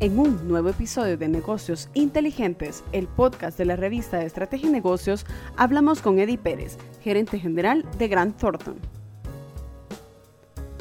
En un nuevo episodio de Negocios Inteligentes, el podcast de la revista de Estrategia y Negocios, hablamos con Eddie Pérez, gerente general de Grant Thornton.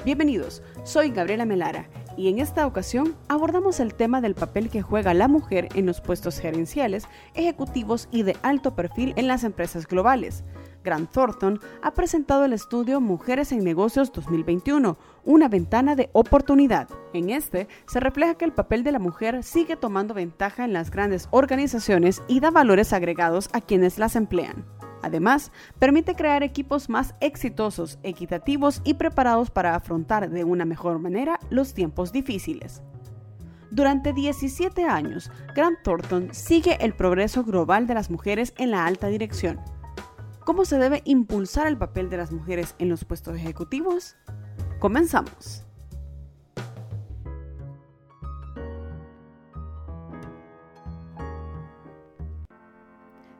Bienvenidos, soy Gabriela Melara y en esta ocasión abordamos el tema del papel que juega la mujer en los puestos gerenciales, ejecutivos y de alto perfil en las empresas globales. Grant Thornton ha presentado el estudio Mujeres en Negocios 2021, una ventana de oportunidad. En este se refleja que el papel de la mujer sigue tomando ventaja en las grandes organizaciones y da valores agregados a quienes las emplean. Además, permite crear equipos más exitosos, equitativos y preparados para afrontar de una mejor manera los tiempos difíciles. Durante 17 años, Grant Thornton sigue el progreso global de las mujeres en la alta dirección ¿Cómo se debe impulsar el papel de las mujeres en los puestos ejecutivos? Comenzamos.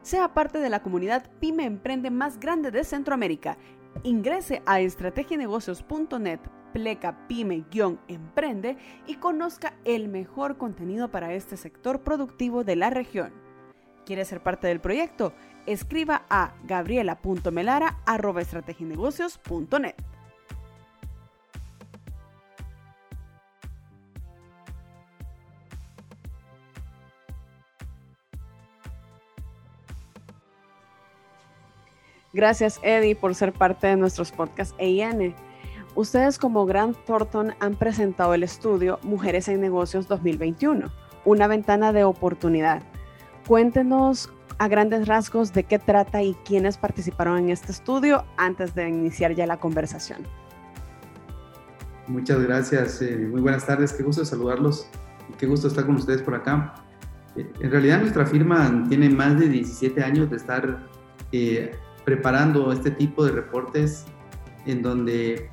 Sea parte de la comunidad Pyme Emprende más grande de Centroamérica. Ingrese a estrategienegocios.net pleca pyme-emprende y conozca el mejor contenido para este sector productivo de la región. ¿Quiere ser parte del proyecto? Escriba a gabriela.melara.estrateginegocios.net. Gracias, Eddie, por ser parte de nuestros podcasts EIN. Ustedes como Grant Thornton han presentado el estudio Mujeres en Negocios 2021, una ventana de oportunidad. Cuéntenos a grandes rasgos de qué trata y quiénes participaron en este estudio antes de iniciar ya la conversación. Muchas gracias, eh, muy buenas tardes, qué gusto saludarlos y qué gusto estar con ustedes por acá. Eh, en realidad nuestra firma tiene más de 17 años de estar eh, preparando este tipo de reportes en donde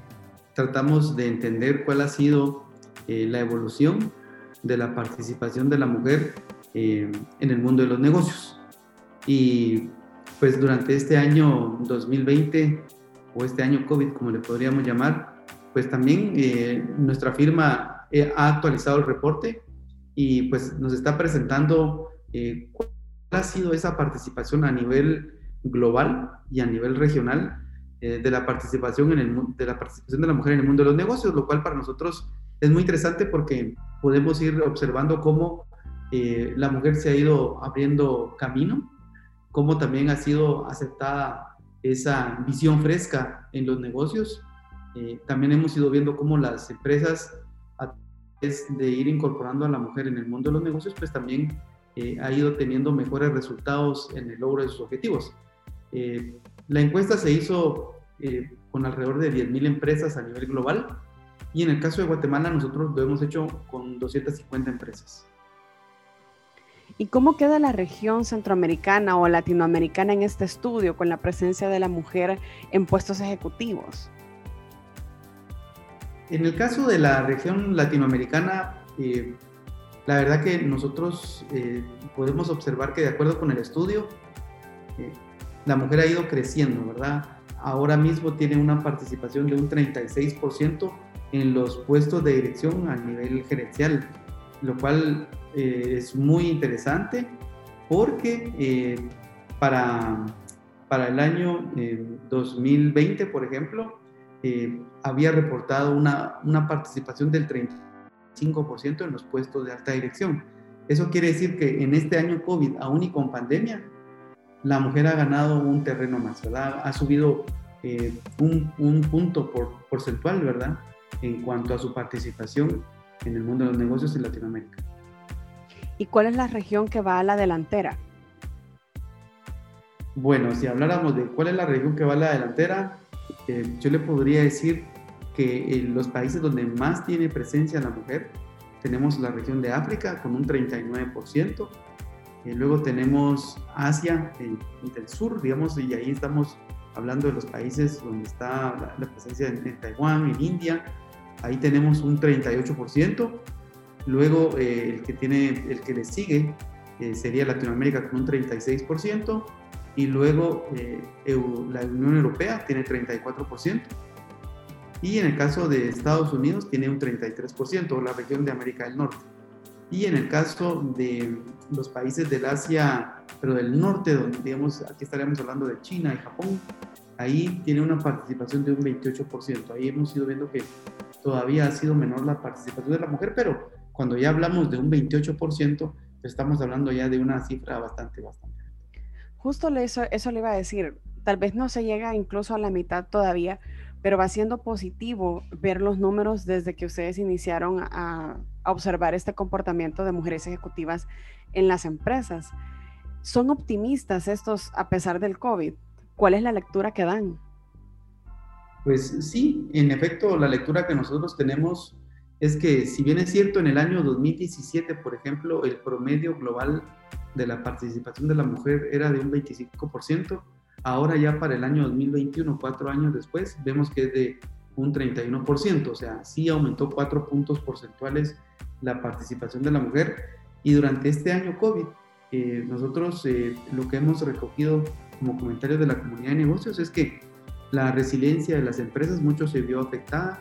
tratamos de entender cuál ha sido la evolución de la participación de la mujer en el mundo de los negocios. Y pues durante este año 2020 o este año COVID, como le podríamos llamar, pues también eh, nuestra firma eh, ha actualizado el reporte y pues nos está presentando eh, cuál ha sido esa participación a nivel global y a nivel regional de la participación en el de la participación de la mujer en el mundo de los negocios, lo cual para nosotros es muy interesante porque podemos ir observando cómo la mujer se ha ido abriendo camino cómo también ha sido aceptada esa visión fresca en los negocios. Eh, también hemos ido viendo cómo las empresas, a través de ir incorporando a la mujer en el mundo de los negocios, pues también eh, ha ido teniendo mejores resultados en el logro de sus objetivos. Eh, la encuesta se hizo con alrededor de 10.000 empresas a nivel global y en el caso de Guatemala nosotros lo hemos hecho con 250 empresas. ¿Y cómo queda la región centroamericana o latinoamericana en este estudio con la presencia de la mujer en puestos ejecutivos? En el caso de la región latinoamericana, eh, la verdad que nosotros eh, podemos observar que de acuerdo con el estudio, eh, la mujer ha ido creciendo, ¿verdad? Ahora mismo tiene una participación de un 36% en los puestos de dirección a nivel gerencial, lo cual eh, es muy interesante porque eh, para, para el año 2020, eh, por ejemplo, había reportado una, una participación del 35% en los puestos de alta dirección. Eso quiere decir que en este año COVID, aún y con pandemia, la mujer ha ganado un terreno más, ¿verdad? Ha subido un, un, punto por, porcentual, ¿verdad? En cuanto a su participación en el mundo de los negocios en Latinoamérica. ¿Y cuál es la región que va a la delantera? Bueno, si habláramos de cuál es la región que va a la delantera, eh, yo le podría decir que en los países donde más tiene presencia la mujer, tenemos la región de África con un 39%, y luego tenemos Asia en, el sur, digamos, y ahí estamos hablando de los países donde está la, presencia en, en Taiwán, en India, ahí tenemos un 38%, Luego, eh, el, que tiene, el que le sigue eh, sería Latinoamérica con un 36%, y luego eh, la Unión Europea tiene 34%, y en el caso de Estados Unidos tiene un 33%, la región de América del Norte. Y en el caso de los países del Asia, pero del norte, donde digamos, aquí estaríamos hablando de China y Japón, ahí tiene una participación de un 28%. Ahí hemos ido viendo que todavía ha sido menor la participación de la mujer, pero cuando ya hablamos de un 28%, estamos hablando ya de una cifra bastante, bastante. Justo eso, eso le iba a decir, tal vez no se llega incluso a la mitad todavía, pero va siendo positivo ver los números desde que ustedes iniciaron a, a observar este comportamiento de mujeres ejecutivas en las empresas. ¿Son optimistas estos a pesar del COVID? ¿Cuál es la lectura que dan? Pues sí, en efecto, la lectura que nosotros tenemos es que si bien es cierto en el año 2017, por ejemplo, el promedio global de la participación de la mujer era de un 25%, ahora ya para el año 2021, cuatro años después, vemos que es de un 31%, o sea, sí aumentó cuatro puntos porcentuales la participación de la mujer y durante este año COVID, eh, nosotros eh, lo que hemos recogido como comentarios de la comunidad de negocios es que la resiliencia de las empresas mucho se vio afectada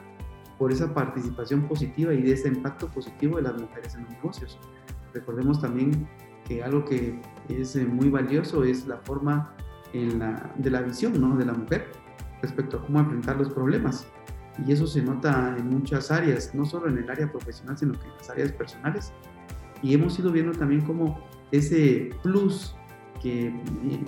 por esa participación positiva y de ese impacto positivo de las mujeres en los negocios. Recordemos también que algo que es eh, muy valioso es la forma en la, de la visión ¿no? de la mujer respecto a cómo enfrentar los problemas. Y eso se nota en muchas áreas, no solo en el área profesional, sino que en las áreas personales. Y hemos ido viendo también cómo ese plus que eh,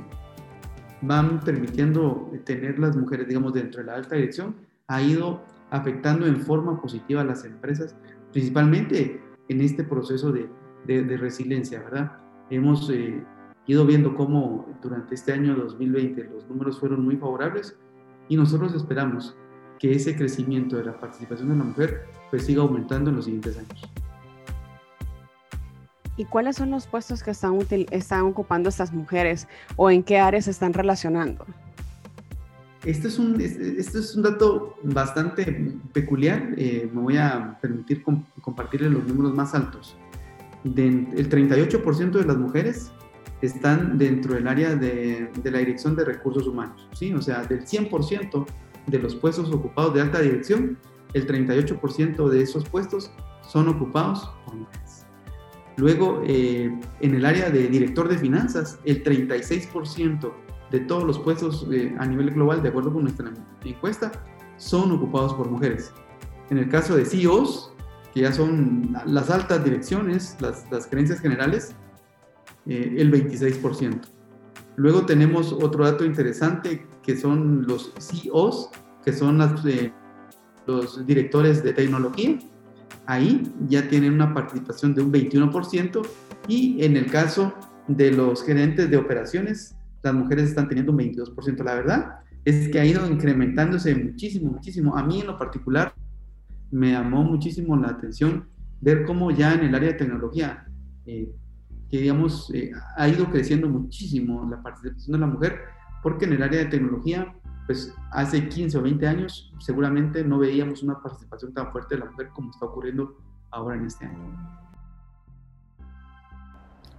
van permitiendo tener las mujeres, digamos, dentro de la alta dirección, ha ido afectando en forma positiva a las empresas, principalmente en este proceso de, de, resiliencia, ¿verdad? Hemos eh, ido viendo cómo durante este año 2020 los números fueron muy favorables y nosotros esperamos que ese crecimiento de la participación de la mujer pues siga aumentando en los siguientes años. ¿Y cuáles son los puestos que están, ocupando estas mujeres o en qué áreas se están relacionando? Este es un, este es un dato bastante peculiar. Eh, me voy a permitir compartirle los números más altos. el 38% de las mujeres están dentro del área de, la dirección de recursos humanos. O sea, del 100% de los puestos ocupados de alta dirección, el 38% de esos puestos son ocupados por mujeres. Luego, eh, en el área de director de finanzas, el 36% de todos los puestos eh, a nivel global, de acuerdo con nuestra encuesta, son ocupados por mujeres. En el caso de CEOs, que ya son las altas direcciones, las, las gerencias generales, eh, el 26%. Luego tenemos otro dato interesante que son los CEOs, que son las, eh, los directores de tecnología. Ahí ya tienen una participación de un 21% y en el caso de los gerentes de operaciones, las mujeres están teniendo un 22%. La verdad es que ha ido incrementándose muchísimo, muchísimo. A mí en lo particular me llamó muchísimo la atención ver cómo ya en el área de tecnología, eh, que digamos, eh, ha ido creciendo muchísimo la participación de la mujer, porque en el área de tecnología, pues hace 15 o 20 años seguramente no veíamos una participación tan fuerte de la mujer como está ocurriendo ahora en este año.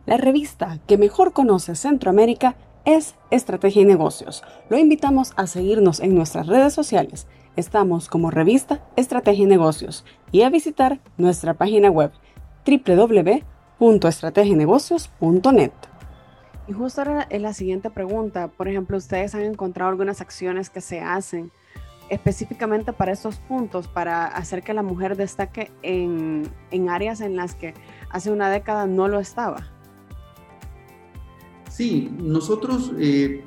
La revista que mejor conoce Centroamérica es Estrategia y Negocios. Lo invitamos a seguirnos en nuestras redes sociales. Estamos como revista Estrategia y Negocios y a visitar nuestra página web www.estrategienegocios.net. Y justo ahora es la siguiente pregunta. Por ejemplo, ustedes han encontrado algunas acciones que se hacen específicamente para estos puntos, para hacer que la mujer destaque en, en áreas en las que hace una década no lo estaba. Sí, nosotros eh,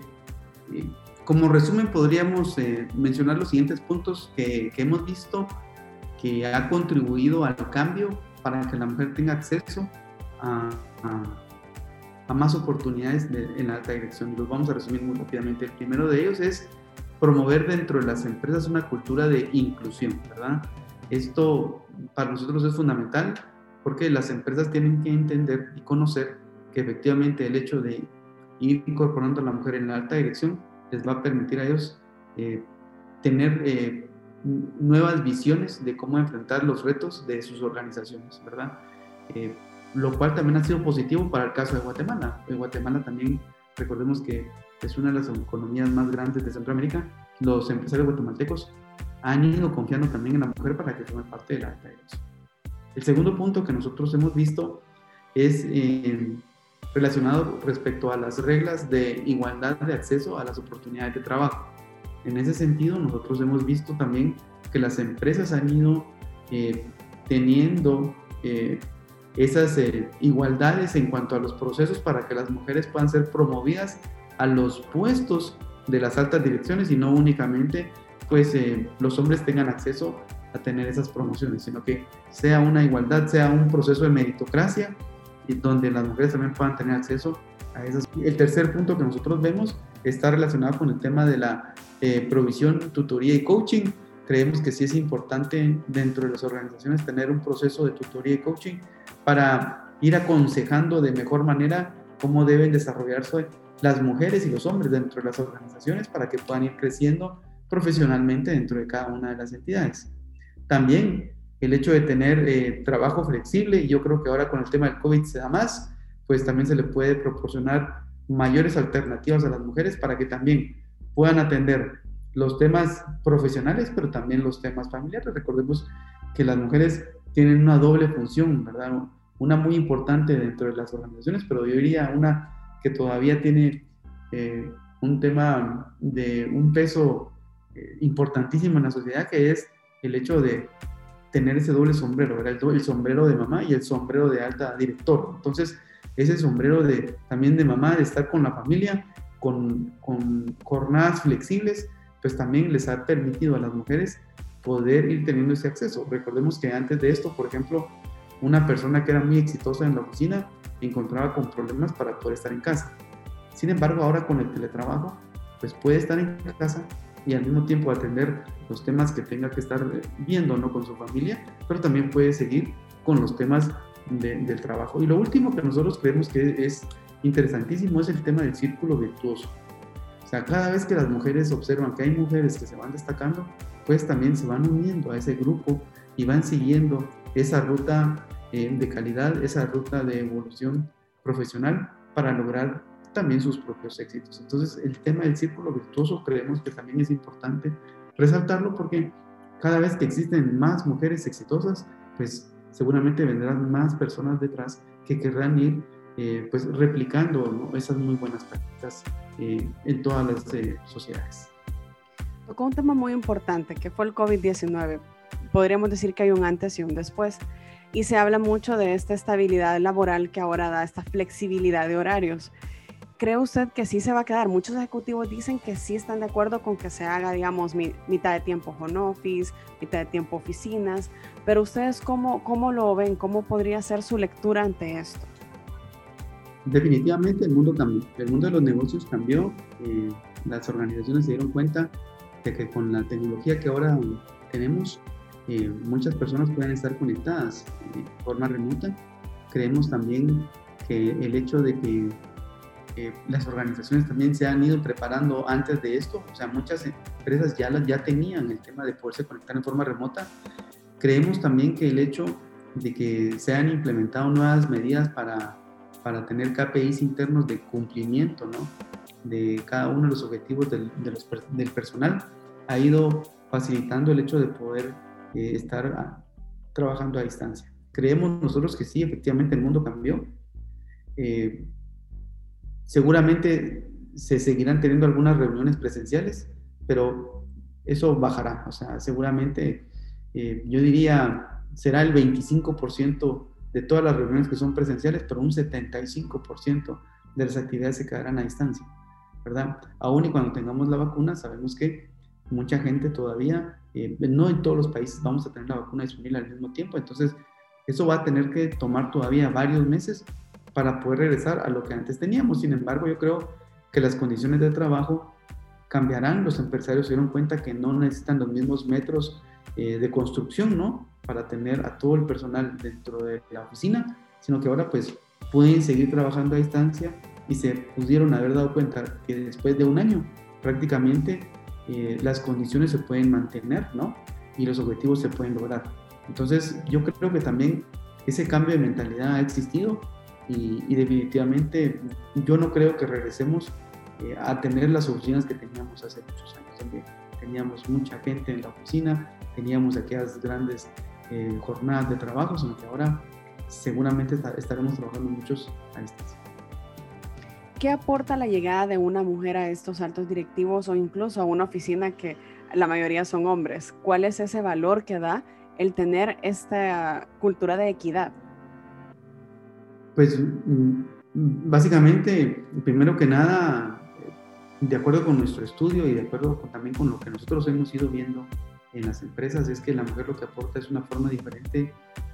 eh, como resumen podríamos eh, mencionar los siguientes puntos que, hemos visto que ha contribuido al cambio para que la mujer tenga acceso a, más oportunidades en la alta dirección. Los vamos a resumir muy rápidamente. El primero de ellos es promover dentro de las empresas una cultura de inclusión, ¿verdad? Esto para nosotros es fundamental porque las empresas tienen que entender y conocer que efectivamente el hecho de ir incorporando a la mujer en la alta dirección les va a permitir a ellos eh, tener eh, nuevas visiones de cómo enfrentar los retos de sus organizaciones, ¿verdad? Eh, lo cual también ha sido positivo para el caso de Guatemala. En Guatemala también, recordemos que es una de las economías más grandes de Centroamérica, los empresarios guatemaltecos han ido confiando también en la mujer para que forme parte de la alta dirección. El segundo punto que nosotros hemos visto es eh, relacionado respecto a las reglas de igualdad de acceso a las oportunidades de trabajo. En ese sentido, nosotros hemos visto también que las empresas han ido eh, teniendo eh, esas igualdades en cuanto a los procesos para que las mujeres puedan ser promovidas a los puestos de las altas direcciones y no únicamente pues los hombres tengan acceso a tener esas promociones, sino que sea una igualdad, sea un proceso de meritocracia y donde las mujeres también puedan tener acceso a esas. El tercer punto que nosotros vemos está relacionado con el tema de la eh, provisión, tutoría y coaching. Creemos que sí es importante dentro de las organizaciones tener un proceso de tutoría y coaching para ir aconsejando de mejor manera cómo deben desarrollarse las mujeres y los hombres dentro de las organizaciones para que puedan ir creciendo profesionalmente dentro de cada una de las entidades. También el hecho de tener eh, trabajo flexible, y yo creo que ahora con el tema del COVID se da más, pues también se le puede proporcionar mayores alternativas a las mujeres para que también puedan atender los temas profesionales, pero también los temas familiares. Recordemos que las mujeres tienen una doble función, ¿verdad? Una muy importante dentro de las organizaciones, pero yo diría una que todavía tiene eh, un tema de un peso eh, importantísimo en la sociedad, que es el hecho de tener ese doble sombrero, era el, sombrero de mamá y el sombrero de alta director. Entonces, ese sombrero de, también de mamá, de estar con la familia, con, con jornadas flexibles, pues también les ha permitido a las mujeres poder ir teniendo ese acceso. Recordemos que antes de esto, por ejemplo, una persona que era muy exitosa en la oficina encontraba con problemas para poder estar en casa. Sin embargo, ahora con el teletrabajo, pues puede estar en casa y al mismo tiempo atender los temas que tenga que estar viendo ¿no? con su familia, pero también puede seguir con los temas del trabajo. Y lo último que nosotros creemos que es interesantísimo es el tema del círculo virtuoso. O sea, cada vez que las mujeres observan que hay mujeres que se van destacando, pues también se van uniendo a ese grupo y van siguiendo esa ruta eh, de calidad, esa ruta de evolución profesional para lograr también sus propios éxitos. Entonces, el tema del círculo virtuoso creemos que también es importante resaltarlo porque cada vez que existen más mujeres exitosas, pues seguramente vendrán más personas detrás que querrán ir eh, pues replicando esas muy buenas prácticas eh, en todas las sociedades. Tocó un tema muy importante que fue el COVID-19. Podríamos decir que hay un antes y un después. Y se habla mucho de esta estabilidad laboral que ahora da esta flexibilidad de horarios. ¿cree usted que sí se va a quedar? Muchos ejecutivos dicen que sí están de acuerdo con que se haga, digamos, mitad de tiempo home office, mitad de tiempo oficinas, pero ustedes cómo, cómo lo ven? ¿Cómo podría ser su lectura ante esto? Definitivamente el mundo cambió, el mundo de los negocios cambió, eh, las organizaciones se dieron cuenta de que con la tecnología que ahora tenemos, eh, muchas personas pueden estar conectadas de forma remota. Creemos también que el hecho de que las organizaciones también se han ido preparando antes de esto, o sea, muchas empresas ya, ya tenían el tema de poderse conectar en forma remota. Creemos también que el hecho de que se han implementado nuevas medidas para, para tener KPIs internos de cumplimiento ¿no? De cada uno de los objetivos del, del personal ha ido facilitando el hecho de poder eh, estar ah, trabajando a distancia. Creemos nosotros que sí, efectivamente el mundo cambió. Eh, Seguramente se seguirán teniendo algunas reuniones presenciales, pero eso bajará. O sea, seguramente eh, yo diría será el 25% de todas las reuniones que son presenciales, pero un 75% de las actividades se quedarán a distancia, ¿verdad? Aún y cuando tengamos la vacuna, sabemos que mucha gente todavía, eh, no en todos los países vamos a tener la vacuna disponible al mismo tiempo, entonces eso va a tener que tomar todavía varios meses para poder regresar a lo que antes teníamos. Sin embargo, yo creo que las condiciones de trabajo cambiarán. Los empresarios se dieron cuenta que no necesitan los mismos metros eh, de construcción, ¿no? Para tener a todo el personal dentro de la oficina, sino que ahora pues pueden seguir trabajando a distancia y se pudieron haber dado cuenta que después de un año prácticamente eh, las condiciones se pueden mantener, ¿no? Y los objetivos se pueden lograr. Entonces yo creo que también ese cambio de mentalidad ha existido y, definitivamente yo no creo que regresemos eh, a tener las oficinas que teníamos hace muchos años, teníamos mucha gente en la oficina, teníamos aquellas grandes eh, jornadas de trabajo, sino que ahora seguramente estaremos trabajando muchos a distancia. ¿Qué aporta la llegada de una mujer a estos altos directivos o incluso a una oficina que la mayoría son hombres? ¿Cuál es ese valor que da el tener esta cultura de equidad? Pues mm, básicamente, primero que nada, de acuerdo con nuestro estudio y de acuerdo también con lo que nosotros hemos ido viendo en las empresas, es que la mujer lo que aporta es una forma diferente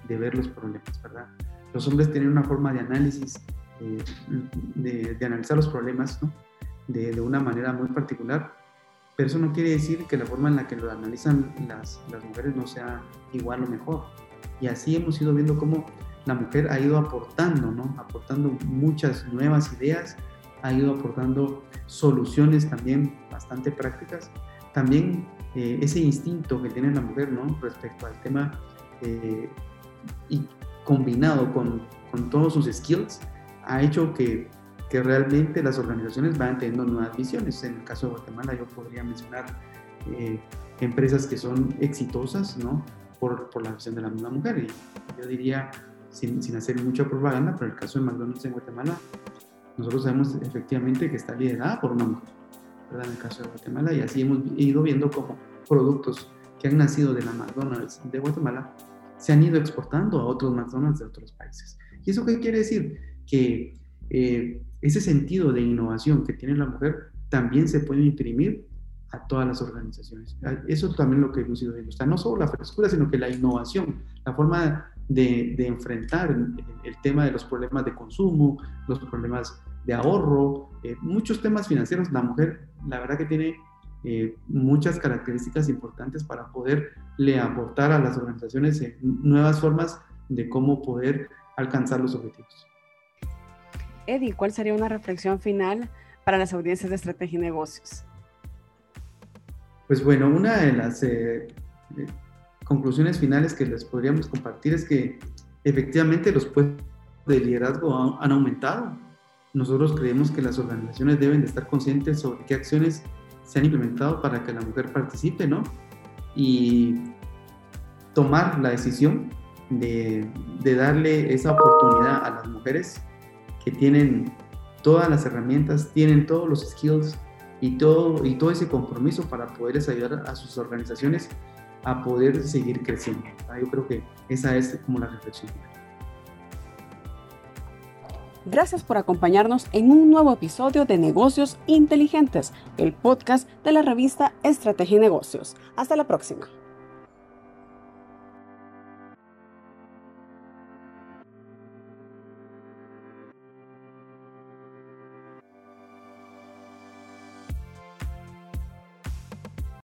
de ver los problemas, ¿verdad? Los hombres tienen una forma de análisis, eh, de, analizar los problemas, ¿no? De, de, una manera muy particular, pero eso no quiere decir que la forma en la que lo analizan las, las mujeres no sea igual o mejor. Y así hemos ido viendo cómo la mujer ha ido aportando, ¿no? Aportando muchas nuevas ideas, ha ido aportando soluciones también bastante prácticas. También eh, ese instinto que tiene la mujer, ¿no? Respecto al tema eh, y combinado con, con, todos sus skills, ha hecho que, que, realmente las organizaciones vayan teniendo nuevas visiones. En el caso de Guatemala yo podría mencionar eh, empresas que son exitosas, ¿no? Por, por, la visión de la misma mujer. Y yo diría, sin, sin hacer mucha propaganda, pero el caso de McDonald's en Guatemala, nosotros sabemos efectivamente que está liderada por una mujer, ¿verdad? En el caso de Guatemala, y así hemos ido viendo cómo productos que han nacido de la McDonald's de Guatemala se han ido exportando a otros McDonald's de otros países. ¿Y eso qué quiere decir? Que eh, ese sentido de innovación que tiene la mujer también se puede imprimir a todas las organizaciones. Eso es también lo que hemos ido viendo. O sea, no solo la frescura, sino que la innovación, la forma de, de enfrentar el, tema de los problemas de consumo, los problemas de ahorro, eh, muchos temas financieros. La mujer, la verdad que tiene eh, muchas características importantes para poderle aportar a las organizaciones nuevas formas de cómo poder alcanzar los objetivos. Eddie, ¿cuál sería una reflexión final para las audiencias de estrategia y negocios? Pues bueno, una de las eh, eh, conclusiones finales que les podríamos compartir es que efectivamente los puestos de liderazgo han, aumentado. Nosotros creemos que las organizaciones deben de estar conscientes sobre qué acciones se han implementado para que la mujer participe, ¿no? Y tomar la decisión de, de, darle esa oportunidad a las mujeres que tienen todas las herramientas, tienen todos los skills y todo, y todo ese compromiso para poderles ayudar a sus organizaciones a poder seguir creciendo. Yo creo que esa es como la reflexión. Gracias por acompañarnos en un nuevo episodio de Negocios Inteligentes, el podcast de la revista Estrategia y Negocios. Hasta la próxima.